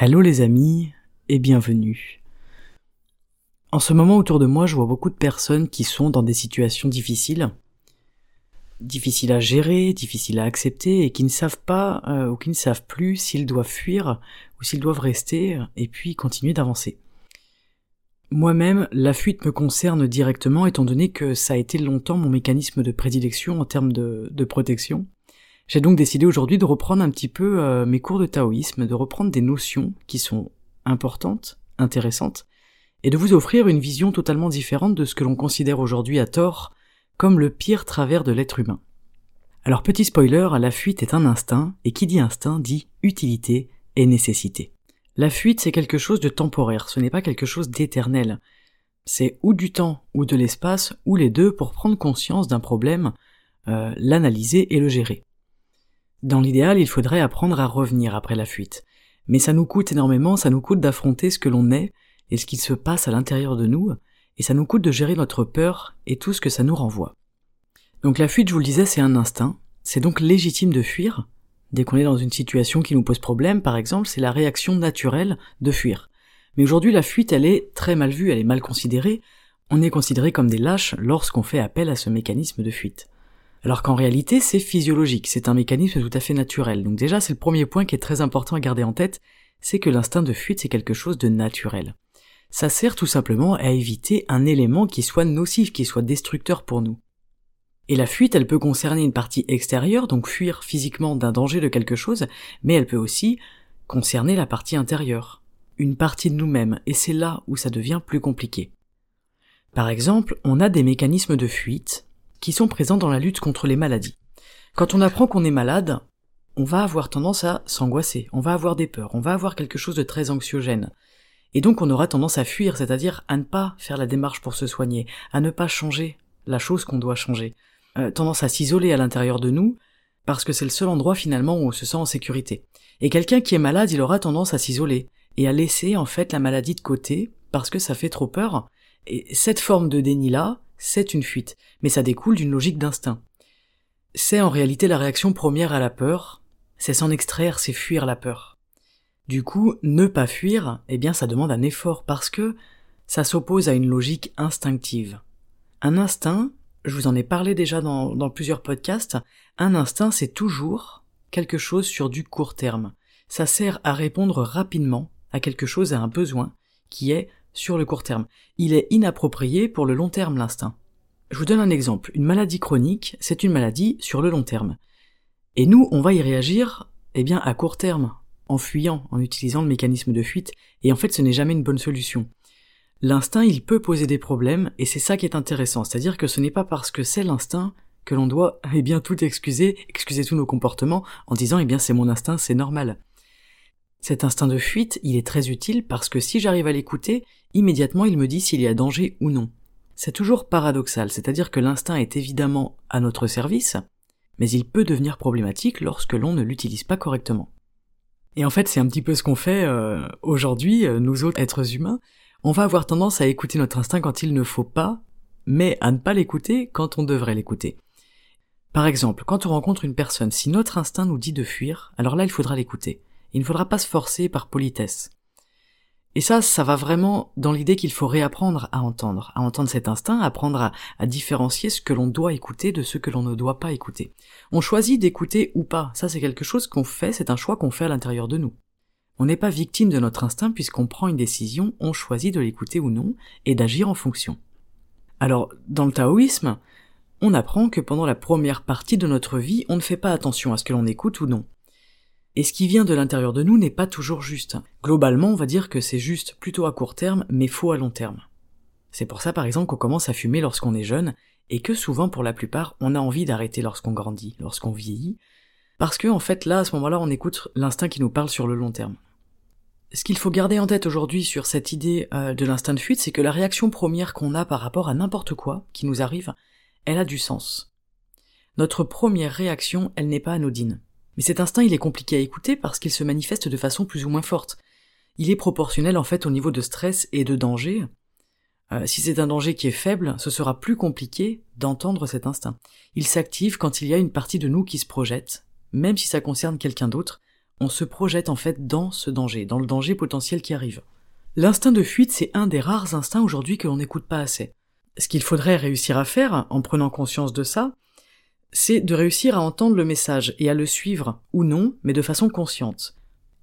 Hello les amis et bienvenue. En ce moment autour de moi, je vois beaucoup de personnes qui sont dans des situations difficiles, difficiles à gérer, difficiles à accepter et qui ne savent pas euh, ou qui ne savent plus s'ils doivent fuir ou s'ils doivent rester et puis continuer d'avancer. Moi-même, la fuite me concerne directement étant donné que ça a été longtemps mon mécanisme de prédilection en termes de, de protection. J'ai donc décidé aujourd'hui de reprendre un petit peu euh, mes cours de taoïsme, de reprendre des notions qui sont importantes, intéressantes, et de vous offrir une vision totalement différente de ce que l'on considère aujourd'hui à tort comme le pire travers de l'être humain. Alors petit spoiler, la fuite est un instinct, et qui dit instinct dit utilité et nécessité. La fuite c'est quelque chose de temporaire, ce n'est pas quelque chose d'éternel. C'est ou du temps ou de l'espace, ou les deux pour prendre conscience d'un problème, euh, l'analyser et le gérer. Dans l'idéal, il faudrait apprendre à revenir après la fuite. Mais ça nous coûte énormément, ça nous coûte d'affronter ce que l'on est et ce qui se passe à l'intérieur de nous, et ça nous coûte de gérer notre peur et tout ce que ça nous renvoie. Donc la fuite, je vous le disais, c'est un instinct, c'est donc légitime de fuir. Dès qu'on est dans une situation qui nous pose problème, par exemple, c'est la réaction naturelle de fuir. Mais aujourd'hui, la fuite, elle est très mal vue, elle est mal considérée. On est considéré comme des lâches lorsqu'on fait appel à ce mécanisme de fuite alors qu'en réalité c'est physiologique, c'est un mécanisme tout à fait naturel. Donc déjà c'est le premier point qui est très important à garder en tête, c'est que l'instinct de fuite c'est quelque chose de naturel. Ça sert tout simplement à éviter un élément qui soit nocif, qui soit destructeur pour nous. Et la fuite, elle peut concerner une partie extérieure, donc fuir physiquement d'un danger de quelque chose, mais elle peut aussi concerner la partie intérieure, une partie de nous-mêmes, et c'est là où ça devient plus compliqué. Par exemple, on a des mécanismes de fuite qui sont présents dans la lutte contre les maladies. Quand on apprend qu'on est malade, on va avoir tendance à s'angoisser, on va avoir des peurs, on va avoir quelque chose de très anxiogène. Et donc on aura tendance à fuir, c'est-à-dire à ne pas faire la démarche pour se soigner, à ne pas changer la chose qu'on doit changer, euh, tendance à s'isoler à l'intérieur de nous, parce que c'est le seul endroit finalement où on se sent en sécurité. Et quelqu'un qui est malade, il aura tendance à s'isoler, et à laisser en fait la maladie de côté, parce que ça fait trop peur. Et cette forme de déni-là, c'est une fuite, mais ça découle d'une logique d'instinct. C'est en réalité la réaction première à la peur, c'est s'en extraire, c'est fuir la peur. Du coup, ne pas fuir, eh bien ça demande un effort parce que ça s'oppose à une logique instinctive. Un instinct, je vous en ai parlé déjà dans, dans plusieurs podcasts, un instinct c'est toujours quelque chose sur du court terme. Ça sert à répondre rapidement à quelque chose, à un besoin, qui est sur le court terme. Il est inapproprié pour le long terme l'instinct. Je vous donne un exemple. Une maladie chronique, c'est une maladie sur le long terme. Et nous, on va y réagir, eh bien, à court terme, en fuyant, en utilisant le mécanisme de fuite, et en fait, ce n'est jamais une bonne solution. L'instinct, il peut poser des problèmes, et c'est ça qui est intéressant, c'est-à-dire que ce n'est pas parce que c'est l'instinct que l'on doit, eh bien, tout excuser, excuser tous nos comportements, en disant, eh bien, c'est mon instinct, c'est normal. Cet instinct de fuite, il est très utile parce que si j'arrive à l'écouter, immédiatement il me dit s'il y a danger ou non. C'est toujours paradoxal, c'est-à-dire que l'instinct est évidemment à notre service, mais il peut devenir problématique lorsque l'on ne l'utilise pas correctement. Et en fait, c'est un petit peu ce qu'on fait euh, aujourd'hui, euh, nous autres êtres humains. On va avoir tendance à écouter notre instinct quand il ne faut pas, mais à ne pas l'écouter quand on devrait l'écouter. Par exemple, quand on rencontre une personne, si notre instinct nous dit de fuir, alors là il faudra l'écouter. Il ne faudra pas se forcer par politesse. Et ça, ça va vraiment dans l'idée qu'il faut réapprendre à entendre, à entendre cet instinct, apprendre à, différencier ce que l'on doit écouter de ce que l'on ne doit pas écouter. On choisit d'écouter ou pas, ça c'est quelque chose qu'on fait, c'est un choix qu'on fait à l'intérieur de nous. On n'est pas victime de notre instinct puisqu'on prend une décision, on choisit de l'écouter ou non, et d'agir en fonction. Alors, dans le taoïsme, on apprend que pendant la première partie de notre vie, on ne fait pas attention à ce que l'on écoute ou non. Et ce qui vient de l'intérieur de nous n'est pas toujours juste. Globalement, on va dire que c'est juste plutôt à court terme, mais faux à long terme. C'est pour ça par exemple qu'on commence à fumer lorsqu'on est jeune, et que souvent pour la plupart on a envie d'arrêter lorsqu'on grandit, lorsqu'on vieillit, parce que en fait là à ce moment-là on écoute l'instinct qui nous parle sur le long terme. Ce qu'il faut garder en tête aujourd'hui sur cette idée euh, de l'instinct de fuite, c'est que la réaction première qu'on a par rapport à n'importe quoi qui nous arrive, elle a du sens. Notre première réaction, elle n'est pas anodine. Mais cet instinct, il est compliqué à écouter parce qu'il se manifeste de façon plus ou moins forte. Il est proportionnel en fait au niveau de stress et de danger, euh, si c'est un danger qui est faible, ce sera plus compliqué d'entendre cet instinct. Il s'active quand il y a une partie de nous qui se projette, même si ça concerne quelqu'un d'autre, on se projette en fait dans ce danger, dans le danger potentiel qui arrive. L'instinct de fuite, c'est un des rares instincts aujourd'hui que l'on n'écoute pas assez. Ce qu'il faudrait réussir à faire, en prenant conscience de ça, c'est de réussir à entendre le message et à le suivre, ou non, mais de façon consciente.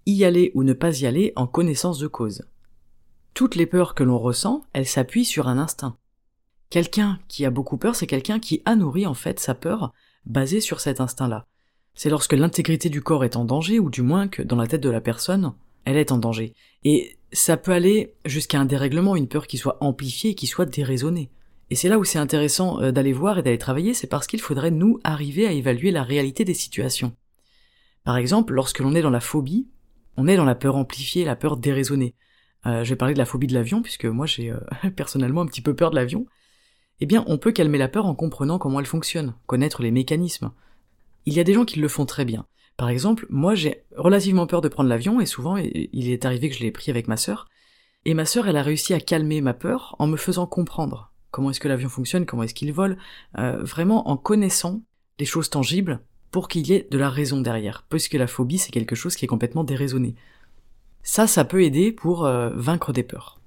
Y aller ou ne pas y aller en connaissance de cause toutes les peurs que l'on ressent, elles s'appuient sur un instinct. Quelqu'un qui a beaucoup peur, c'est quelqu'un qui a nourri en fait sa peur basée sur cet instinct-là. C'est lorsque l'intégrité du corps est en danger, ou du moins que dans la tête de la personne, elle est en danger. Et ça peut aller jusqu'à un dérèglement, une peur qui soit amplifiée qui soit déraisonnée. Et c'est là où c'est intéressant euh, d'aller voir et d'aller travailler, c'est parce qu'il faudrait nous arriver à évaluer la réalité des situations. Par exemple, lorsque l'on est dans la phobie, on est dans la peur amplifiée, la peur déraisonnée. Euh, je vais parler de la phobie de l'avion, puisque moi j'ai euh, personnellement un petit peu peur de l'avion, eh bien on peut calmer la peur en comprenant comment elle fonctionne, connaître les mécanismes. Il y a des gens qui le font très bien. Par exemple, moi j'ai relativement peur de prendre l'avion, et souvent il est arrivé que je l'ai pris avec ma sœur, et ma sœur elle a réussi à calmer ma peur en me faisant comprendre comment est-ce que l'avion fonctionne, comment est-ce qu'il vole, euh, vraiment en connaissant les choses tangibles pour qu'il y ait de la raison derrière, puisque la phobie c'est quelque chose qui est complètement déraisonné. Ça, ça peut aider pour euh, vaincre des peurs.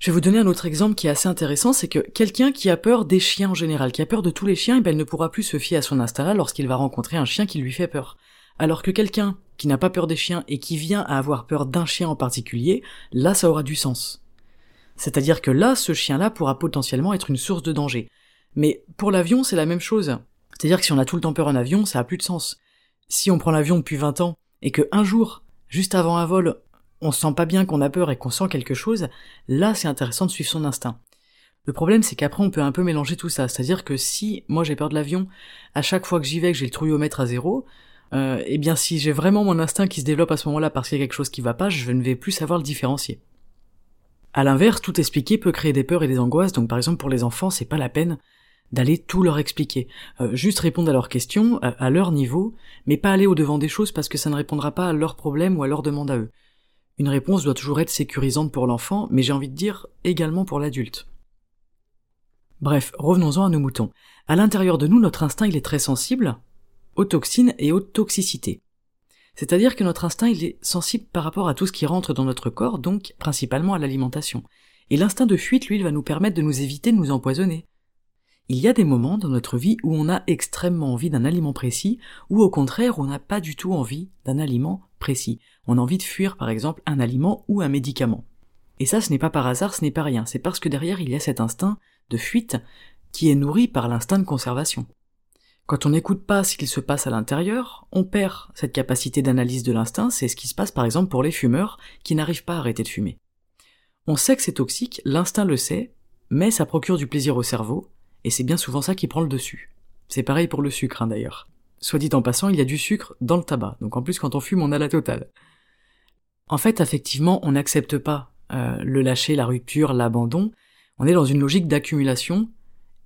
Je vais vous donner un autre exemple qui est assez intéressant, c'est que quelqu'un qui a peur des chiens en général, qui a peur de tous les chiens, eh ben, il ne pourra plus se fier à son instinct lorsqu'il va rencontrer un chien qui lui fait peur. Alors que quelqu'un qui n'a pas peur des chiens et qui vient à avoir peur d'un chien en particulier, là ça aura du sens. C'est-à-dire que là, ce chien-là pourra potentiellement être une source de danger. Mais pour l'avion, c'est la même chose. C'est-à-dire que si on a tout le temps peur en avion, ça a plus de sens. Si on prend l'avion depuis 20 ans, et que un jour, juste avant un vol, on se sent pas bien, qu'on a peur et qu'on sent quelque chose, là c'est intéressant de suivre son instinct. Le problème c'est qu'après on peut un peu mélanger tout ça, c'est-à-dire que si moi j'ai peur de l'avion, à chaque fois que j'y vais, que j'ai le trouillomètre à zéro, euh, eh bien si j'ai vraiment mon instinct qui se développe à ce moment-là parce qu'il y a quelque chose qui va pas, je ne vais plus savoir le différencier. À l'inverse, tout expliquer peut créer des peurs et des angoisses, donc par exemple pour les enfants, c'est pas la peine d'aller tout leur expliquer. Euh, juste répondre à leurs questions, à, leur niveau, mais pas aller au-devant des choses parce que ça ne répondra pas à leurs problèmes ou à leurs demandes à eux. Une réponse doit toujours être sécurisante pour l'enfant, mais j'ai envie de dire également pour l'adulte. Bref, revenons-en à nos moutons. À l'intérieur de nous, notre instinct est très sensible aux toxines et aux toxicités. C'est-à-dire que notre instinct il est sensible par rapport à tout ce qui rentre dans notre corps, donc principalement à l'alimentation. Et l'instinct de fuite, lui, il va nous permettre de nous éviter de nous empoisonner, il y a des moments dans notre vie où on a extrêmement envie d'un aliment précis, ou au contraire on n'a pas du tout envie d'un aliment précis. On a envie de fuir par exemple un aliment ou un médicament. Et ça ce n'est pas par hasard, ce n'est pas rien, c'est parce que derrière il y a cet instinct de fuite qui est nourri par l'instinct de conservation. Quand on n'écoute pas ce qu'il se passe à l'intérieur, on perd cette capacité d'analyse de l'instinct, c'est ce qui se passe par exemple pour les fumeurs qui n'arrivent pas à arrêter de fumer. On sait que c'est toxique, l'instinct le sait, mais ça procure du plaisir au cerveau, et c'est bien souvent ça qui prend le dessus. C'est pareil pour le sucre, hein, d'ailleurs. Soit dit en passant, il y a du sucre dans le tabac, donc en plus quand on fume, on a la totale. En fait, effectivement, on n'accepte pas euh, le lâcher, la rupture, l'abandon. On est dans une logique d'accumulation,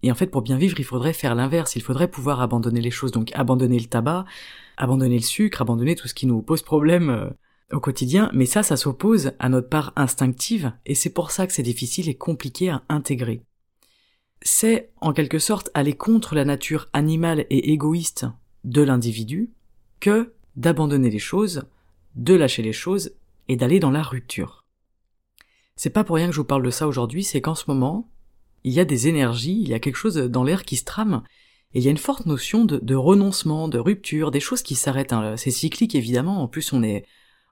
et en fait, pour bien vivre, il faudrait faire l'inverse. Il faudrait pouvoir abandonner les choses, donc abandonner le tabac, abandonner le sucre, abandonner tout ce qui nous pose problème euh, au quotidien. Mais ça, ça s'oppose à notre part instinctive, et c'est pour ça que c'est difficile et compliqué à intégrer c'est en quelque sorte aller contre la nature animale et égoïste de l'individu que d'abandonner les choses, de lâcher les choses et d'aller dans la rupture. C'est pas pour rien que je vous parle de ça aujourd'hui, c'est qu'en ce moment, il y a des énergies, il y a quelque chose dans l'air qui se trame, et il y a une forte notion de, renoncement, de rupture, des choses qui s'arrêtent. Hein. C'est cyclique évidemment, en plus on est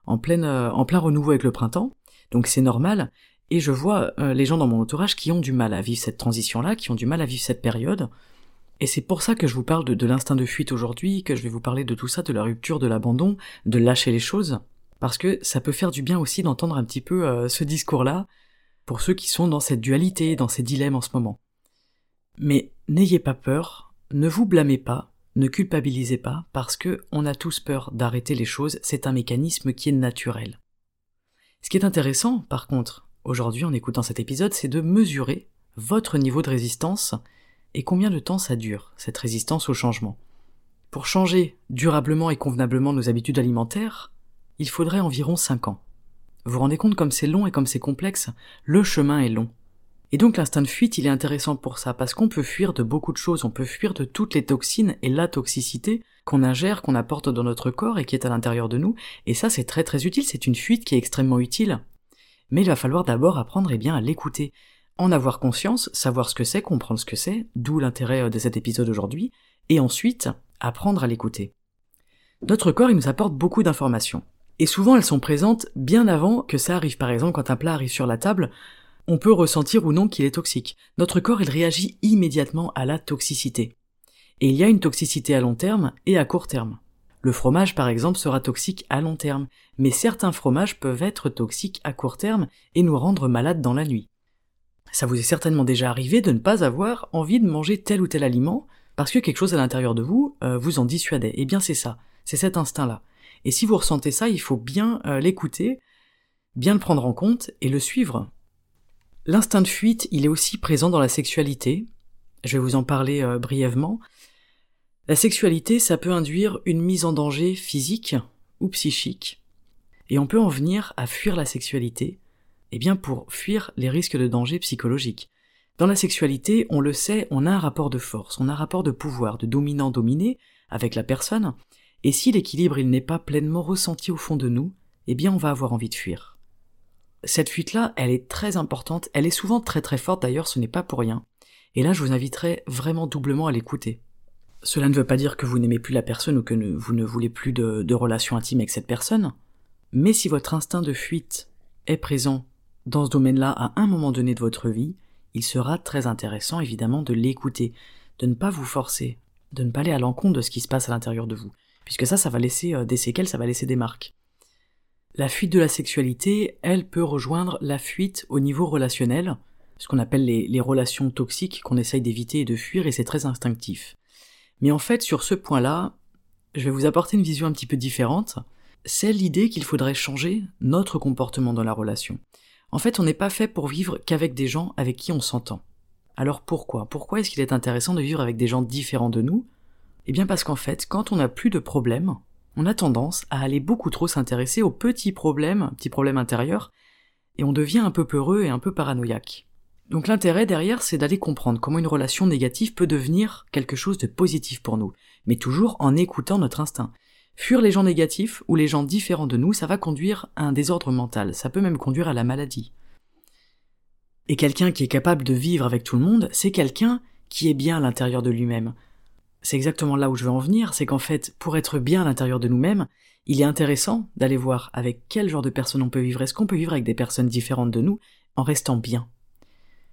en, pleine, en plein renouveau avec le printemps, donc c'est normal, et je vois euh, les gens dans mon entourage qui ont du mal à vivre cette transition-là, qui ont du mal à vivre cette période. Et c'est pour ça que je vous parle de, l'instinct de fuite aujourd'hui, que je vais vous parler de tout ça, de la rupture, de l'abandon, de lâcher les choses, parce que ça peut faire du bien aussi d'entendre un petit peu euh, ce discours-là, pour ceux qui sont dans cette dualité, dans ces dilemmes en ce moment. Mais n'ayez pas peur, ne vous blâmez pas, ne culpabilisez pas, parce que on a tous peur d'arrêter les choses, c'est un mécanisme qui est naturel. Ce qui est intéressant, par contre, aujourd'hui en écoutant cet épisode, c'est de mesurer votre niveau de résistance et combien de temps ça dure, cette résistance au changement. Pour changer durablement et convenablement nos habitudes alimentaires, il faudrait environ 5 ans. Vous vous rendez compte comme c'est long et comme c'est complexe? Le chemin est long. Et donc l'instinct de fuite, il est intéressant pour ça, parce qu'on peut fuir de beaucoup de choses, on peut fuir de toutes les toxines et la toxicité qu'on ingère, qu'on apporte dans notre corps et qui est à l'intérieur de nous, et ça c'est très très utile, c'est une fuite qui est extrêmement utile. Mais il va falloir d'abord apprendre eh bien à l'écouter, en avoir conscience, savoir ce que c'est, comprendre ce que c'est, d'où l'intérêt euh, de cet épisode aujourd'hui, et ensuite apprendre à l'écouter. Notre corps, il nous apporte beaucoup d'informations. Et souvent, elles sont présentes bien avant que ça arrive. Par exemple, quand un plat arrive sur la table, on peut ressentir ou non qu'il est toxique. Notre corps, il réagit immédiatement à la toxicité. Et il y a une toxicité à long terme et à court terme. Le fromage, par exemple, sera toxique à long terme, mais certains fromages peuvent être toxiques à court terme et nous rendre malades dans la nuit. Ça vous est certainement déjà arrivé de ne pas avoir envie de manger tel ou tel aliment parce que quelque chose à l'intérieur de vous euh, vous en dissuadait. Eh bien c'est ça, c'est cet instinct-là. Et si vous ressentez ça, il faut bien euh, l'écouter, bien le prendre en compte et le suivre. L'instinct de fuite, il est aussi présent dans la sexualité. Je vais vous en parler euh, brièvement. La sexualité, ça peut induire une mise en danger physique ou psychique. Et on peut en venir à fuir la sexualité, eh bien pour fuir les risques de danger psychologique. Dans la sexualité, on le sait, on a un rapport de force, on a un rapport de pouvoir, de dominant-dominé avec la personne, et si l'équilibre il n'est pas pleinement ressenti au fond de nous, eh bien on va avoir envie de fuir. Cette fuite-là, elle est très importante, elle est souvent très très forte d'ailleurs, ce n'est pas pour rien. Et là, je vous inviterai vraiment doublement à l'écouter. Cela ne veut pas dire que vous n'aimez plus la personne ou que vous ne voulez plus de, de relation intime avec cette personne, mais si votre instinct de fuite est présent dans ce domaine-là à un moment donné de votre vie, il sera très intéressant évidemment de l'écouter, de ne pas vous forcer, de ne pas aller à l'encontre de ce qui se passe à l'intérieur de vous, puisque ça, ça va laisser euh, des séquelles, ça va laisser des marques. La fuite de la sexualité, elle peut rejoindre la fuite au niveau relationnel, ce qu'on appelle les, relations toxiques qu'on essaye d'éviter et de fuir, et c'est très instinctif. Mais en fait, sur ce point-là, je vais vous apporter une vision un petit peu différente. C'est l'idée qu'il faudrait changer notre comportement dans la relation. En fait, on n'est pas fait pour vivre qu'avec des gens avec qui on s'entend. Alors pourquoi? Pourquoi est-ce qu'il est intéressant de vivre avec des gens différents de nous Eh bien parce qu'en fait, quand on n'a plus de problèmes, on a tendance à aller beaucoup trop s'intéresser aux petits problèmes, petits problèmes intérieurs, et on devient un peu peureux et un peu paranoïaque. Donc l'intérêt derrière, c'est d'aller comprendre comment une relation négative peut devenir quelque chose de positif pour nous, mais toujours en écoutant notre instinct. Fuir les gens négatifs ou les gens différents de nous, ça va conduire à un désordre mental, ça peut même conduire à la maladie. Et quelqu'un qui est capable de vivre avec tout le monde, c'est quelqu'un qui est bien à l'intérieur de lui-même, c'est exactement là où je veux en venir, c'est qu'en fait, pour être bien à l'intérieur de nous-mêmes, il est intéressant d'aller voir avec quel genre de personnes on peut vivre. Est-ce qu'on peut vivre avec des personnes différentes de nous en restant bien?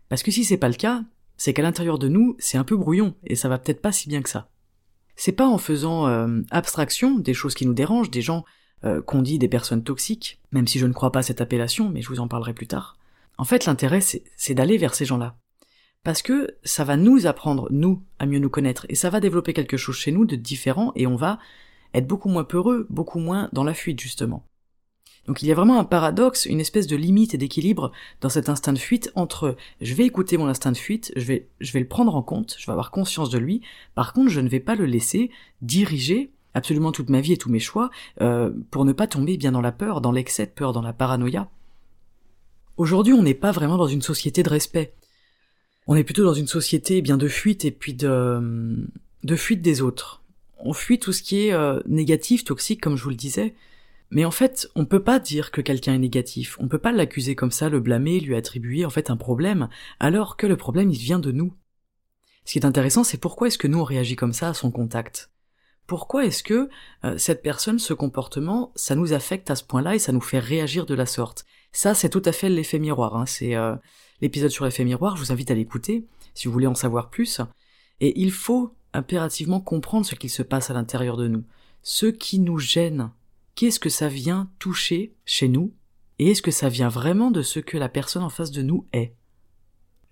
Parce que si c'est pas le cas, c'est qu'à l'intérieur de nous, c'est un peu brouillon, et ça va peut-être pas si bien que ça. C'est pas en faisant euh, abstraction des choses qui nous dérangent, des gens euh, qu'on dit des personnes toxiques, même si je ne crois pas à cette appellation, mais je vous en parlerai plus tard. En fait, l'intérêt, c'est d'aller vers ces gens-là parce que ça va nous apprendre, nous, à mieux nous connaître, et ça va développer quelque chose chez nous de différent, et on va être beaucoup moins peureux, beaucoup moins dans la fuite, justement. Donc il y a vraiment un paradoxe, une espèce de limite et d'équilibre dans cet instinct de fuite entre je vais écouter mon instinct de fuite, je vais, je vais le prendre en compte, je vais avoir conscience de lui, par contre je ne vais pas le laisser diriger absolument toute ma vie et tous mes choix euh, pour ne pas tomber bien dans la peur, dans l'excès de peur, dans la paranoïa. Aujourd'hui on n'est pas vraiment dans une société de respect on est plutôt dans une société eh bien de fuite et puis de, de fuite des autres. On fuit tout ce qui est euh, négatif, toxique, comme je vous le disais. Mais en fait, on peut pas dire que quelqu'un est négatif. On peut pas l'accuser comme ça, le blâmer, lui attribuer en fait un problème, alors que le problème il vient de nous. Ce qui est intéressant, c'est pourquoi est-ce que nous on réagit comme ça à son contact? Pourquoi est-ce que euh, cette personne, ce comportement, ça nous affecte à ce point-là et ça nous fait réagir de la sorte? Ça, c'est tout à fait l'effet miroir. Hein. C'est euh, l'épisode sur l'effet miroir, je vous invite à l'écouter si vous voulez en savoir plus. Et il faut impérativement comprendre ce qui se passe à l'intérieur de nous. Ce qui nous gêne. Qu'est-ce que ça vient toucher chez nous Et est-ce que ça vient vraiment de ce que la personne en face de nous est?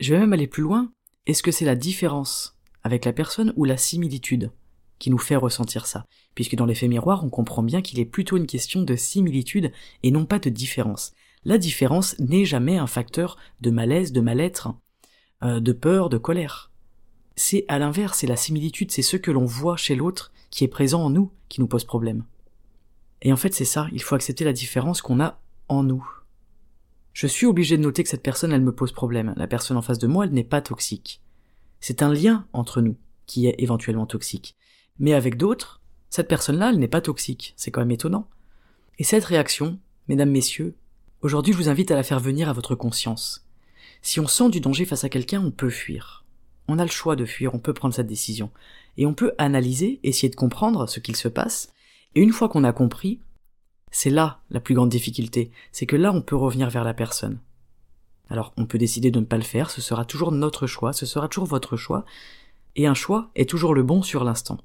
Je vais même aller plus loin. est-ce que c'est la différence avec la personne ou la similitude qui nous fait ressentir ça? Puisque dans l'effet miroir, on comprend bien qu'il est plutôt une question de similitude et non pas de différence. La différence n'est jamais un facteur de malaise, de mal-être, euh, de peur, de colère. C'est à l'inverse, c'est la similitude, c'est ce que l'on voit chez l'autre qui est présent en nous qui nous pose problème. Et en fait, c'est ça, il faut accepter la différence qu'on a en nous. Je suis obligé de noter que cette personne, elle me pose problème. La personne en face de moi, elle n'est pas toxique. C'est un lien entre nous qui est éventuellement toxique. Mais avec d'autres, cette personne-là, elle n'est pas toxique. C'est quand même étonnant. Et cette réaction, mesdames, messieurs, aujourd'hui je vous invite à la faire venir à votre conscience. Si on sent du danger face à quelqu'un, on peut fuir. On a le choix de fuir, on peut prendre cette décision. Et on peut analyser, essayer de comprendre ce qu'il se passe. Et une fois qu'on a compris, c'est là la plus grande difficulté, c'est que là on peut revenir vers la personne. Alors on peut décider de ne pas le faire, ce sera toujours notre choix, ce sera toujours votre choix, et un choix est toujours le bon sur l'instant.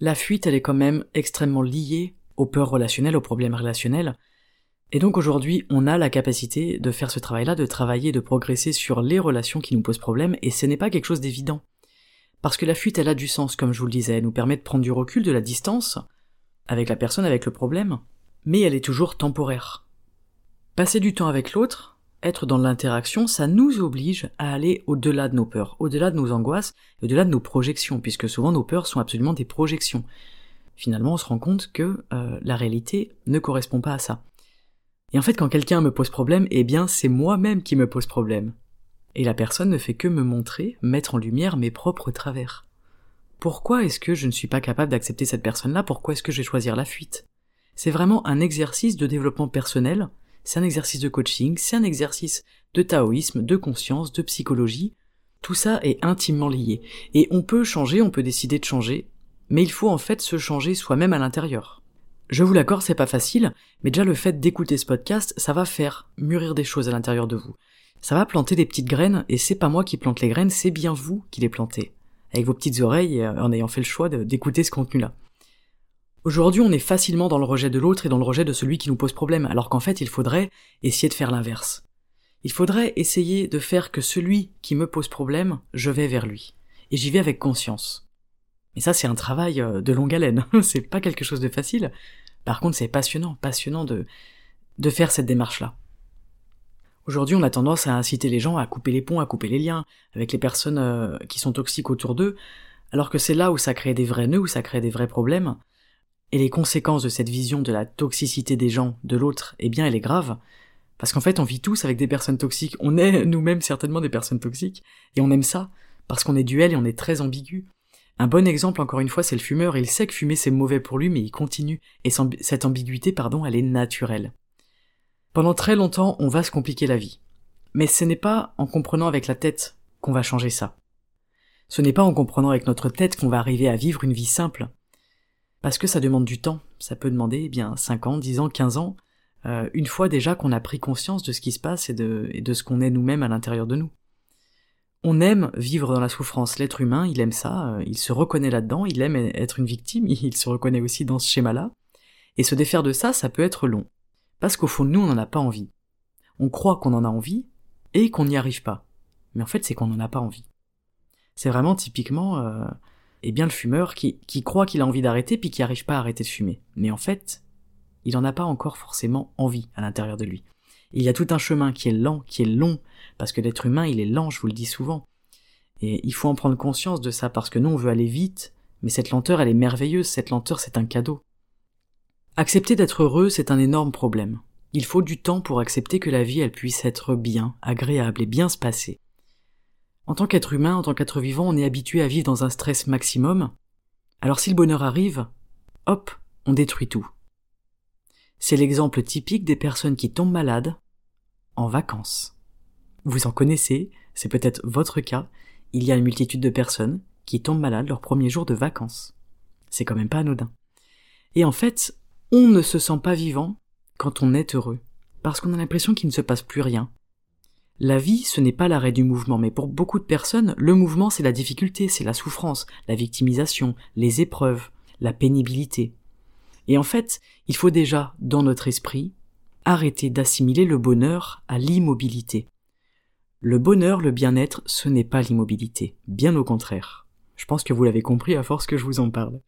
La fuite, elle est quand même extrêmement liée aux peurs relationnelles, aux problèmes relationnels, et donc aujourd'hui, on a la capacité de faire ce travail-là, de travailler, de progresser sur les relations qui nous posent problème, et ce n'est pas quelque chose d'évident. Parce que la fuite, elle a du sens, comme je vous le disais, elle nous permet de prendre du recul, de la distance, avec la personne, avec le problème, mais elle est toujours temporaire. Passer du temps avec l'autre, être dans l'interaction, ça nous oblige à aller au-delà de nos peurs, au-delà de nos angoisses, au-delà de nos projections, puisque souvent nos peurs sont absolument des projections. Finalement, on se rend compte que euh, la réalité ne correspond pas à ça. Et en fait, quand quelqu'un me pose problème, eh bien, c'est moi-même qui me pose problème. Et la personne ne fait que me montrer, mettre en lumière mes propres travers. Pourquoi est-ce que je ne suis pas capable d'accepter cette personne-là? Pourquoi est-ce que je vais choisir la fuite? C'est vraiment un exercice de développement personnel, c'est un exercice de coaching, c'est un exercice de taoïsme, de conscience, de psychologie. Tout ça est intimement lié. Et on peut changer, on peut décider de changer, mais il faut en fait se changer soi-même à l'intérieur. Je vous l'accorde, c'est pas facile, mais déjà le fait d'écouter ce podcast, ça va faire mûrir des choses à l'intérieur de vous. Ça va planter des petites graines, et c'est pas moi qui plante les graines, c'est bien vous qui les plantez avec vos petites oreilles euh, en ayant fait le choix d'écouter ce contenu-là. Aujourd'hui, on est facilement dans le rejet de l'autre et dans le rejet de celui qui nous pose problème, alors qu'en fait, il faudrait essayer de faire l'inverse. Il faudrait essayer de faire que celui qui me pose problème, je vais vers lui. Et j'y vais avec conscience. Et ça, c'est un travail euh, de longue haleine. c'est pas quelque chose de facile. Par contre, c'est passionnant, passionnant de, faire cette démarche-là. Aujourd'hui, on a tendance à inciter les gens à couper les ponts, à couper les liens avec les personnes euh, qui sont toxiques autour d'eux, alors que c'est là où ça crée des vrais nœuds, où ça crée des vrais problèmes. Et les conséquences de cette vision de la toxicité des gens, de l'autre, eh bien, elle est grave. Parce qu'en fait, on vit tous avec des personnes toxiques. On est nous-mêmes certainement des personnes toxiques. Et on aime ça. Parce qu'on est duel et on est très ambigu. Un bon exemple, encore une fois, c'est le fumeur. Il sait que fumer c'est mauvais pour lui, mais il continue. Et cette ambiguïté, pardon, elle est naturelle. Pendant très longtemps, on va se compliquer la vie. Mais ce n'est pas en comprenant avec la tête qu'on va changer ça. Ce n'est pas en comprenant avec notre tête qu'on va arriver à vivre une vie simple. Parce que ça demande du temps. Ça peut demander, eh bien, 5 ans, 10 ans, 15 ans, euh, une fois déjà qu'on a pris conscience de ce qui se passe et de, et de ce qu'on est nous-mêmes à l'intérieur de nous. On aime vivre dans la souffrance. L'être humain, il aime ça, euh, il se reconnaît là-dedans, il aime être une victime, il se reconnaît aussi dans ce schéma-là. Et se défaire de ça, ça peut être long. Parce qu'au fond de nous, on n'en a pas envie. On croit qu'on en a envie et qu'on n'y arrive pas. Mais en fait, c'est qu'on n'en a pas envie. C'est vraiment typiquement, euh, eh bien, le fumeur qui, qui croit qu'il a envie d'arrêter puis qui n'arrive pas à arrêter de fumer. Mais en fait, il n'en a pas encore forcément envie à l'intérieur de lui. il y a tout un chemin qui est lent, qui est long, parce que l'être humain, il est lent, je vous le dis souvent. Et il faut en prendre conscience de ça, parce que nous, on veut aller vite, mais cette lenteur, elle est merveilleuse, cette lenteur, c'est un cadeau. Accepter d'être heureux, c'est un énorme problème. Il faut du temps pour accepter que la vie, elle puisse être bien, agréable et bien se passer. En tant qu'être humain, en tant qu'être vivant, on est habitué à vivre dans un stress maximum. Alors si le bonheur arrive, hop, on détruit tout. C'est l'exemple typique des personnes qui tombent malades en vacances. Vous en connaissez, c'est peut-être votre cas, il y a une multitude de personnes qui tombent malades leur premier jour de vacances. C'est quand même pas anodin. Et en fait, on ne se sent pas vivant quand on est heureux, parce qu'on a l'impression qu'il ne se passe plus rien. La vie, ce n'est pas l'arrêt du mouvement, mais pour beaucoup de personnes, le mouvement c'est la difficulté, c'est la souffrance, la victimisation, les épreuves, la pénibilité. Et en fait, il faut déjà, dans notre esprit, arrêter d'assimiler le bonheur à l'immobilité. Le bonheur, le bien-être, ce n'est pas l'immobilité, bien au contraire. Je pense que vous l'avez compris à force que je vous en parle.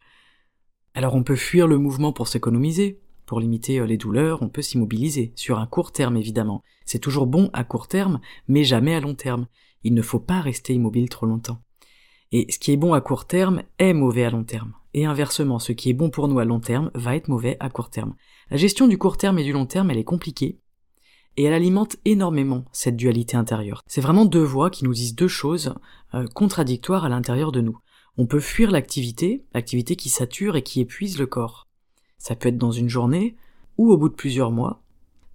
Alors on peut fuir le mouvement pour s'économiser, pour limiter euh, les douleurs, on peut s'immobiliser, sur un court terme évidemment. C'est toujours bon à court terme, mais jamais à long terme. Il ne faut pas rester immobile trop longtemps. Et ce qui est bon à court terme est mauvais à long terme. Et inversement, ce qui est bon pour nous à long terme va être mauvais à court terme. La gestion du court terme et du long terme, elle est compliquée, et elle alimente énormément cette dualité intérieure. C'est vraiment deux voix qui nous disent deux choses euh, contradictoires à l'intérieur de nous. On peut fuir l'activité, l'activité qui sature et qui épuise le corps. Ça peut être dans une journée ou au bout de plusieurs mois.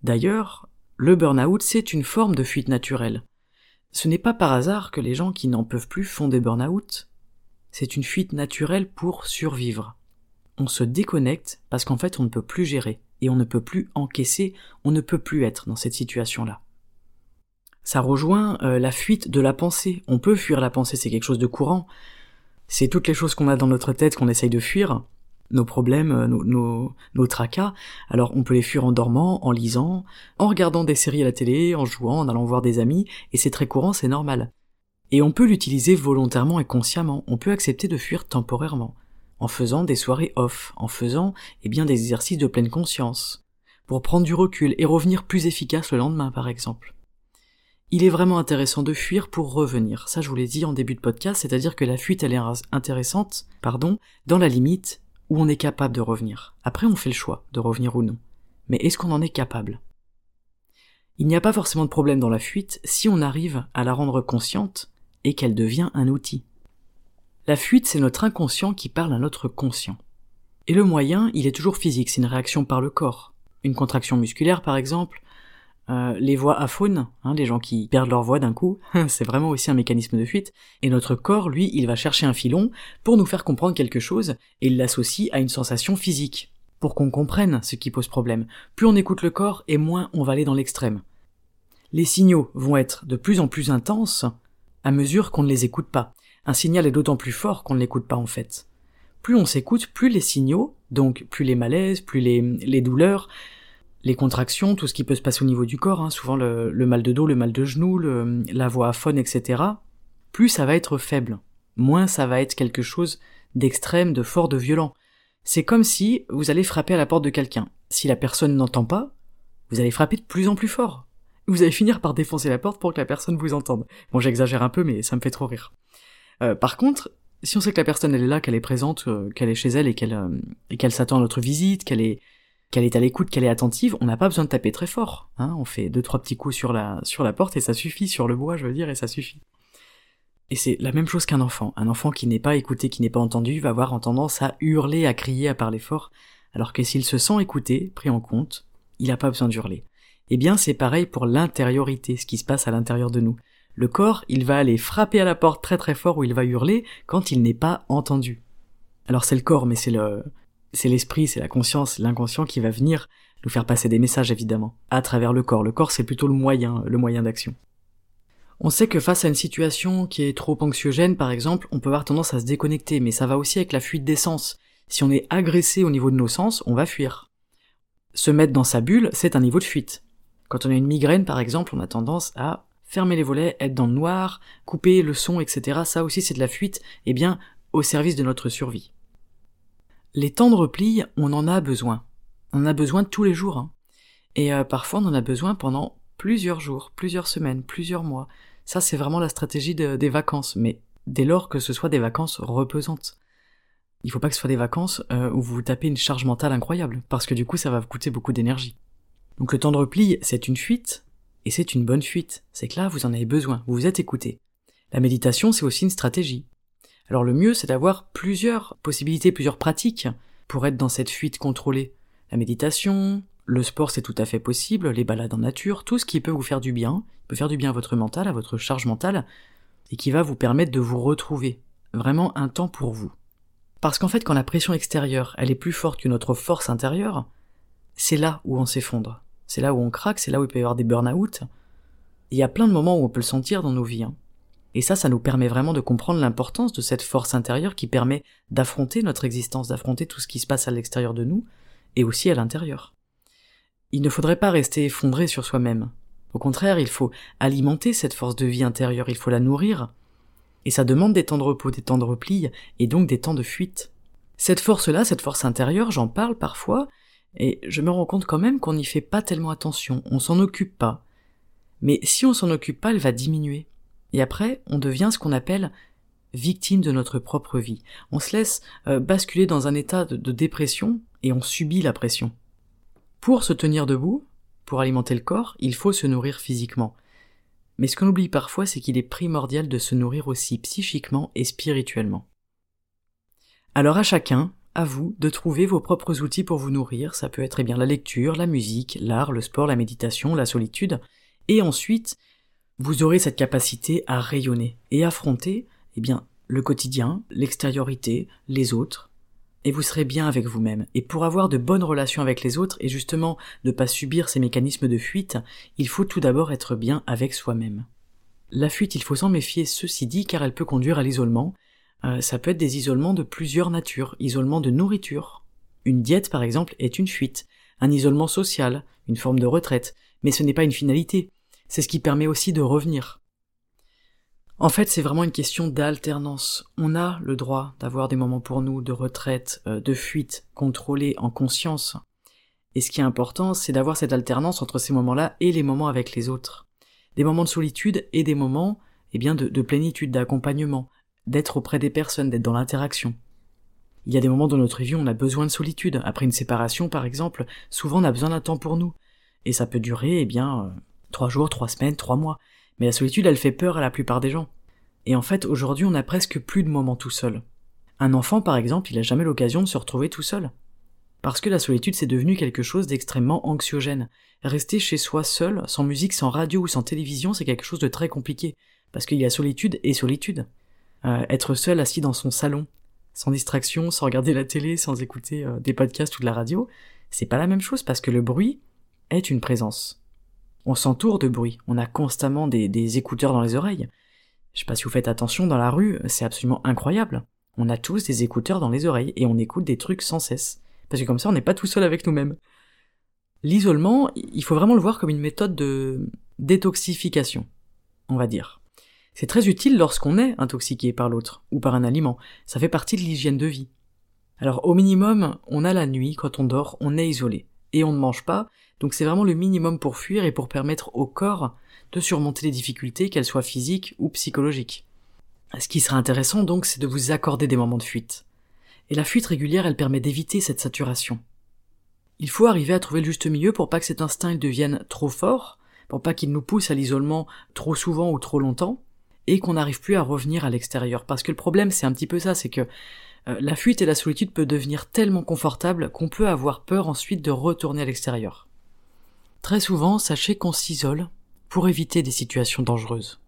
D'ailleurs, le burn-out, c'est une forme de fuite naturelle. Ce n'est pas par hasard que les gens qui n'en peuvent plus font des burn-out. C'est une fuite naturelle pour survivre. On se déconnecte parce qu'en fait on ne peut plus gérer et on ne peut plus encaisser, on ne peut plus être dans cette situation-là. Ça rejoint euh, la fuite de la pensée. On peut fuir la pensée, c'est quelque chose de courant. C'est toutes les choses qu'on a dans notre tête qu'on essaye de fuir, nos problèmes, euh, nos, nos, tracas. Alors on peut les fuir en dormant, en lisant, en regardant des séries à la télé, en jouant, en allant voir des amis, et c'est très courant, c'est normal. Et on peut l'utiliser volontairement et consciemment, on peut accepter de fuir temporairement, en faisant des soirées off, en faisant eh bien des exercices de pleine conscience, pour prendre du recul et revenir plus efficace le lendemain par exemple. Il est vraiment intéressant de fuir pour revenir. Ça, je vous l'ai dit en début de podcast, c'est-à-dire que la fuite, elle est intéressante, pardon, dans la limite où on est capable de revenir. Après, on fait le choix de revenir ou non. Mais est-ce qu'on en est capable? Il n'y a pas forcément de problème dans la fuite si on arrive à la rendre consciente et qu'elle devient un outil. La fuite, c'est notre inconscient qui parle à notre conscient. Et le moyen, il est toujours physique, c'est une réaction par le corps. Une contraction musculaire, par exemple, euh, les voix aphones, hein, les gens qui perdent leur voix d'un coup, c'est vraiment aussi un mécanisme de fuite, et notre corps, lui, il va chercher un filon pour nous faire comprendre quelque chose, et il l'associe à une sensation physique, pour qu'on comprenne ce qui pose problème. Plus on écoute le corps, et moins on va aller dans l'extrême. Les signaux vont être de plus en plus intenses à mesure qu'on ne les écoute pas. Un signal est d'autant plus fort qu'on ne l'écoute pas en fait. Plus on s'écoute, plus les signaux, donc plus les malaises, plus les, douleurs, les contractions, tout ce qui peut se passer au niveau du corps, hein, souvent le, mal de dos, le mal de genou, la voix aphone, etc., plus ça va être faible, moins ça va être quelque chose d'extrême, de fort, de violent. C'est comme si vous allez frapper à la porte de quelqu'un. Si la personne n'entend pas, vous allez frapper de plus en plus fort. Vous allez finir par défoncer la porte pour que la personne vous entende. Bon, j'exagère un peu, mais ça me fait trop rire. Euh, par contre, si on sait que la personne elle est là, qu'elle est présente, euh, qu'elle est chez elle et qu'elle euh, et qu'elle s'attend à notre visite, qu'elle est qu'elle est à l'écoute, qu'elle est attentive, on n'a pas besoin de taper très fort. Hein on fait deux trois petits coups sur la sur la porte et ça suffit, sur le bois, je veux dire, et ça suffit. Et c'est la même chose qu'un enfant. Un enfant qui n'est pas écouté, qui n'est pas entendu, va avoir tendance à hurler, à crier, à parler fort, alors que s'il se sent écouté, pris en compte, il n'a pas besoin d'hurler. Eh bien, c'est pareil pour l'intériorité, ce qui se passe à l'intérieur de nous. Le corps, il va aller frapper à la porte très très fort où il va hurler quand il n'est pas entendu. Alors c'est le corps, mais c'est le, c'est l'esprit, c'est la conscience, l'inconscient qui va venir nous faire passer des messages évidemment, à travers le corps. Le corps c'est plutôt le moyen, le moyen d'action. On sait que face à une situation qui est trop anxiogène par exemple, on peut avoir tendance à se déconnecter, mais ça va aussi avec la fuite des sens. Si on est agressé au niveau de nos sens, on va fuir. Se mettre dans sa bulle, c'est un niveau de fuite. Quand on a une migraine par exemple, on a tendance à fermer les volets, être dans le noir, couper le son, etc. Ça aussi c'est de la fuite, eh bien, au service de notre survie. Les temps de repli, on en a besoin. On en a besoin tous les jours. Hein. Et euh, parfois, on en a besoin pendant plusieurs jours, plusieurs semaines, plusieurs mois. Ça, c'est vraiment la stratégie des vacances. Mais dès lors que ce soit des vacances reposantes. Il faut pas que ce soit des vacances euh, où vous vous tapez une charge mentale incroyable, parce que du coup, ça va vous coûter beaucoup d'énergie. Donc le temps de repli, c'est une fuite, et c'est une bonne fuite. C'est que là, vous en avez besoin, vous vous êtes écouté. La méditation, c'est aussi une stratégie. Alors le mieux, c'est d'avoir plusieurs possibilités, plusieurs pratiques pour être dans cette fuite contrôlée. La méditation, le sport c'est tout à fait possible, les balades en nature, tout ce qui peut vous faire du bien, peut faire du bien à votre mental, à votre charge mentale, et qui va vous permettre de vous retrouver. Vraiment un temps pour vous. Parce qu'en fait, quand la pression extérieure, elle est plus forte que notre force intérieure, c'est là où on s'effondre. C'est là où on craque, c'est là où il peut y avoir des burn-out. Il y a plein de moments où on peut le sentir dans nos vies. Hein. Et ça, ça nous permet vraiment de comprendre l'importance de cette force intérieure qui permet d'affronter notre existence, d'affronter tout ce qui se passe à l'extérieur de nous, et aussi à l'intérieur. Il ne faudrait pas rester effondré sur soi-même. Au contraire, il faut alimenter cette force de vie intérieure, il faut la nourrir. Et ça demande des temps de repos, des temps de repli, et donc des temps de fuite. Cette force-là, cette force intérieure, j'en parle parfois, et je me rends compte quand même qu'on n'y fait pas tellement attention, on s'en occupe pas. Mais si on s'en occupe pas, elle va diminuer. Et après, on devient ce qu'on appelle victime de notre propre vie. On se laisse euh, basculer dans un état de dépression et on subit la pression. Pour se tenir debout, pour alimenter le corps, il faut se nourrir physiquement. Mais ce qu'on oublie parfois, c'est qu'il est primordial de se nourrir aussi psychiquement et spirituellement. Alors à chacun, vous, de trouver vos propres outils pour vous nourrir, ça peut être eh bien la lecture, la musique, l'art, le sport, la méditation, la solitude, et ensuite, vous aurez cette capacité à rayonner et affronter, eh bien, le quotidien, l'extériorité, les autres, et vous serez bien avec vous-même. Et pour avoir de bonnes relations avec les autres et justement ne pas subir ces mécanismes de fuite, il faut tout d'abord être bien avec soi-même. La fuite, il faut s'en méfier, ceci dit, car elle peut conduire à l'isolement. Euh, ça peut être des isolements de plusieurs natures, isolement de nourriture. Une diète, par exemple, est une fuite, un isolement social, une forme de retraite, mais ce n'est pas une finalité. C'est ce qui permet aussi de revenir. En fait, c'est vraiment une question d'alternance. On a le droit d'avoir des moments pour nous de retraite, euh, de fuite, contrôlés en conscience. Et ce qui est important, c'est d'avoir cette alternance entre ces moments-là et les moments avec les autres. Des moments de solitude et des moments, eh bien, de, de plénitude, d'accompagnement, d'être auprès des personnes, d'être dans l'interaction. Il y a des moments dans notre vie où on a besoin de solitude. Après une séparation, par exemple, souvent on a besoin d'un temps pour nous. Et ça peut durer, eh bien, euh, trois jours, trois semaines, trois mois. Mais la solitude, elle fait peur à la plupart des gens. Et en fait, aujourd'hui, on a presque plus de moments tout seul. Un enfant, par exemple, il a jamais l'occasion de se retrouver tout seul. Parce que la solitude, c'est devenu quelque chose d'extrêmement anxiogène. Rester chez soi seul, sans musique, sans radio ou sans télévision, c'est quelque chose de très compliqué. Parce qu'il y a solitude et solitude. Être seul assis dans son salon, sans distraction, sans regarder la télé, sans écouter euh, des podcasts ou de la radio, c'est pas la même chose parce que le bruit est une présence on s'entoure de bruit, on a constamment des, écouteurs dans les oreilles. Je sais pas si vous faites attention dans la rue, c'est absolument incroyable. On a tous des écouteurs dans les oreilles et on écoute des trucs sans cesse. Parce que comme ça on n'est pas tout seul avec nous-mêmes. L'isolement, il faut vraiment le voir comme une méthode de détoxification, on va dire. C'est très utile lorsqu'on est intoxiqué par l'autre, ou par un aliment. Ça fait partie de l'hygiène de vie. Alors au minimum, on a la nuit, quand on dort, on est isolé. Et on ne mange pas, donc c'est vraiment le minimum pour fuir et pour permettre au corps de surmonter les difficultés, qu'elles soient physiques ou psychologiques. Ce qui serait intéressant donc, c'est de vous accorder des moments de fuite. Et la fuite régulière, elle permet d'éviter cette saturation. Il faut arriver à trouver le juste milieu pour pas que cet instinct devienne trop fort, pour pas qu'il nous pousse à l'isolement trop souvent ou trop longtemps, et qu'on n'arrive plus à revenir à l'extérieur. Parce que le problème, c'est un petit peu ça, c'est que euh, la fuite et la solitude peut devenir tellement confortable qu'on peut avoir peur ensuite de retourner à l'extérieur. Très souvent, sachez qu'on s'isole pour éviter des situations dangereuses.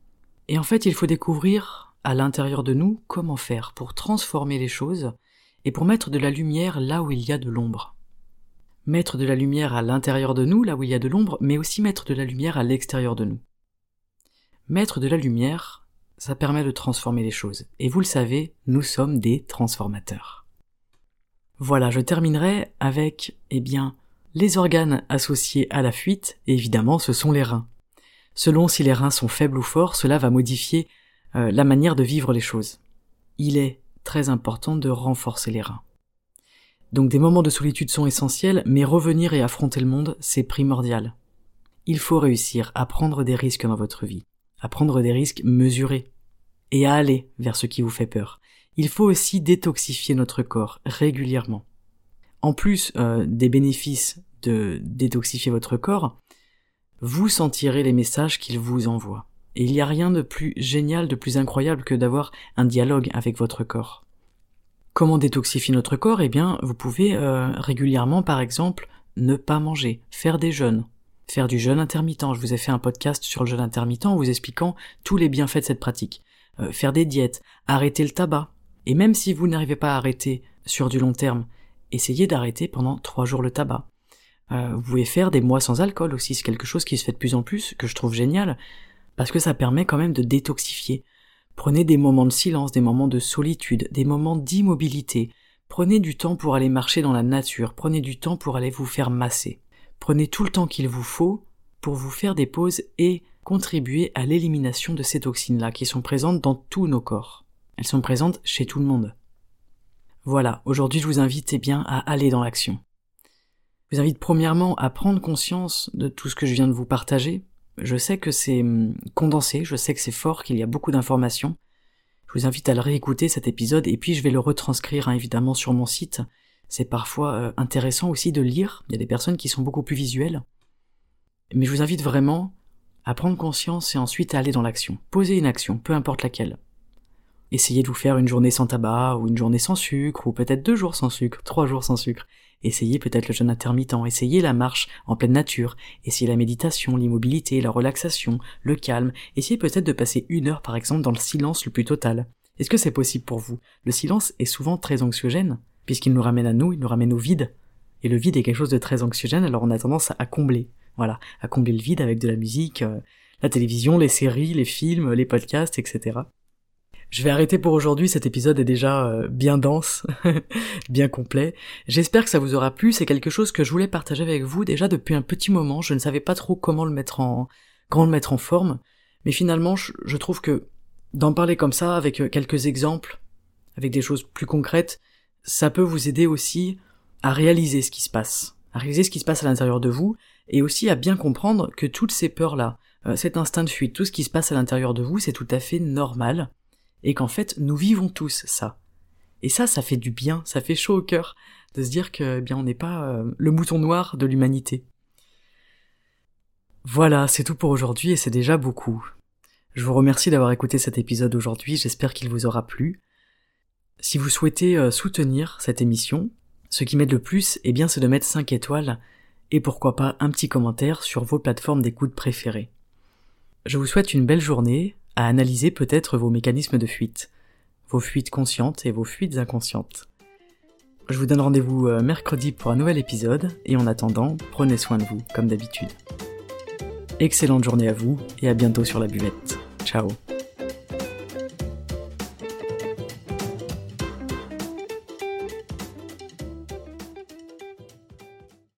Et en fait, il faut découvrir à l'intérieur de nous comment faire pour transformer les choses et pour mettre de la lumière là où il y a de l'ombre. Mettre de la lumière à l'intérieur de nous, là où il y a de l'ombre, mais aussi mettre de la lumière à l'extérieur de nous. Mettre de la lumière, ça permet de transformer les choses. Et vous le savez, nous sommes des transformateurs. Voilà, je terminerai avec, eh bien, les organes associés à la fuite, évidemment, ce sont les reins. Selon si les reins sont faibles ou forts, cela va modifier euh, la manière de vivre les choses. Il est très important de renforcer les reins. Donc des moments de solitude sont essentiels, mais revenir et affronter le monde, c'est primordial. Il faut réussir à prendre des risques dans votre vie, à prendre des risques mesurés, et à aller vers ce qui vous fait peur. Il faut aussi détoxifier notre corps régulièrement en plus euh, des bénéfices de détoxifier votre corps, vous sentirez les messages qu'il vous envoie. Et il n'y a rien de plus génial, de plus incroyable que d'avoir un dialogue avec votre corps. Comment détoxifier notre corps? Eh bien, vous pouvez euh, régulièrement, par exemple, ne pas manger, faire des jeûnes, faire du jeûne intermittent. Je vous ai fait un podcast sur le jeûne intermittent en vous expliquant tous les bienfaits de cette pratique. Euh, faire des diètes, arrêter le tabac. Et même si vous n'arrivez pas à arrêter sur du long terme, essayez d'arrêter pendant trois jours le tabac. Euh, vous pouvez faire des mois sans alcool aussi, c'est quelque chose qui se fait de plus en plus, que je trouve génial, parce que ça permet quand même de détoxifier. Prenez des moments de silence, des moments de solitude, des moments d'immobilité. Prenez du temps pour aller marcher dans la nature, prenez du temps pour aller vous faire masser. Prenez tout le temps qu'il vous faut pour vous faire des pauses et contribuer à l'élimination de ces toxines-là qui sont présentes dans tous nos corps. Elles sont présentes chez tout le monde. Voilà, aujourd'hui je vous invite eh bien à aller dans l'action. Je vous invite premièrement à prendre conscience de tout ce que je viens de vous partager. Je sais que c'est hum, condensé, je sais que c'est fort, qu'il y a beaucoup d'informations. Je vous invite à le réécouter cet épisode et puis je vais le retranscrire hein, évidemment sur mon site. C'est parfois euh, intéressant aussi de lire, il y a des personnes qui sont beaucoup plus visuelles. Mais je vous invite vraiment à prendre conscience et ensuite à aller dans l'action. Posez une action, peu importe laquelle. Essayez de vous faire une journée sans tabac, ou une journée sans sucre, ou peut-être deux jours sans sucre, trois jours sans sucre. Essayez peut-être le jeûne intermittent, essayez la marche en pleine nature, essayez la méditation, l'immobilité, la relaxation, le calme, essayez peut-être de passer une heure par exemple dans le silence le plus total. Est-ce que c'est possible pour vous? Le silence est souvent très anxiogène, puisqu'il nous ramène à nous, il nous ramène au vide. Et le vide est quelque chose de très anxiogène, alors on a tendance à combler. Voilà, à combler le vide avec de la musique, euh, la télévision, les séries, les films, les podcasts, etc. Je vais arrêter pour aujourd'hui, cet épisode est déjà euh, bien dense, bien complet. J'espère que ça vous aura plu, c'est quelque chose que je voulais partager avec vous déjà depuis un petit moment, je ne savais pas trop comment le mettre en comment le mettre en forme, mais finalement je, trouve que d'en parler comme ça avec euh, quelques exemples, avec des choses plus concrètes, ça peut vous aider aussi à réaliser ce qui se passe, à réaliser ce qui se passe à l'intérieur de vous et aussi à bien comprendre que toutes ces peurs-là, euh, cet instinct de fuite, tout ce qui se passe à l'intérieur de vous, c'est tout à fait normal et qu'en fait nous vivons tous ça. Et ça, ça fait du bien, ça fait chaud au cœur de se dire que eh bien on n'est pas euh, le mouton noir de l'humanité. Voilà, c'est tout pour aujourd'hui et c'est déjà beaucoup. Je vous remercie d'avoir écouté cet épisode aujourd'hui, j'espère qu'il vous aura plu. Si vous souhaitez euh, soutenir cette émission, ce qui m'aide le plus, eh bien c'est de mettre 5 étoiles et pourquoi pas un petit commentaire sur vos plateformes d'écoute préférées. Je vous souhaite une belle journée, à analyser peut-être vos mécanismes de fuite, vos fuites conscientes et vos fuites inconscientes. Je vous donne rendez-vous euh, mercredi pour un nouvel épisode, et en attendant, prenez soin de vous, comme d'habitude. Excellente journée à vous, et à bientôt sur la buvette. Ciao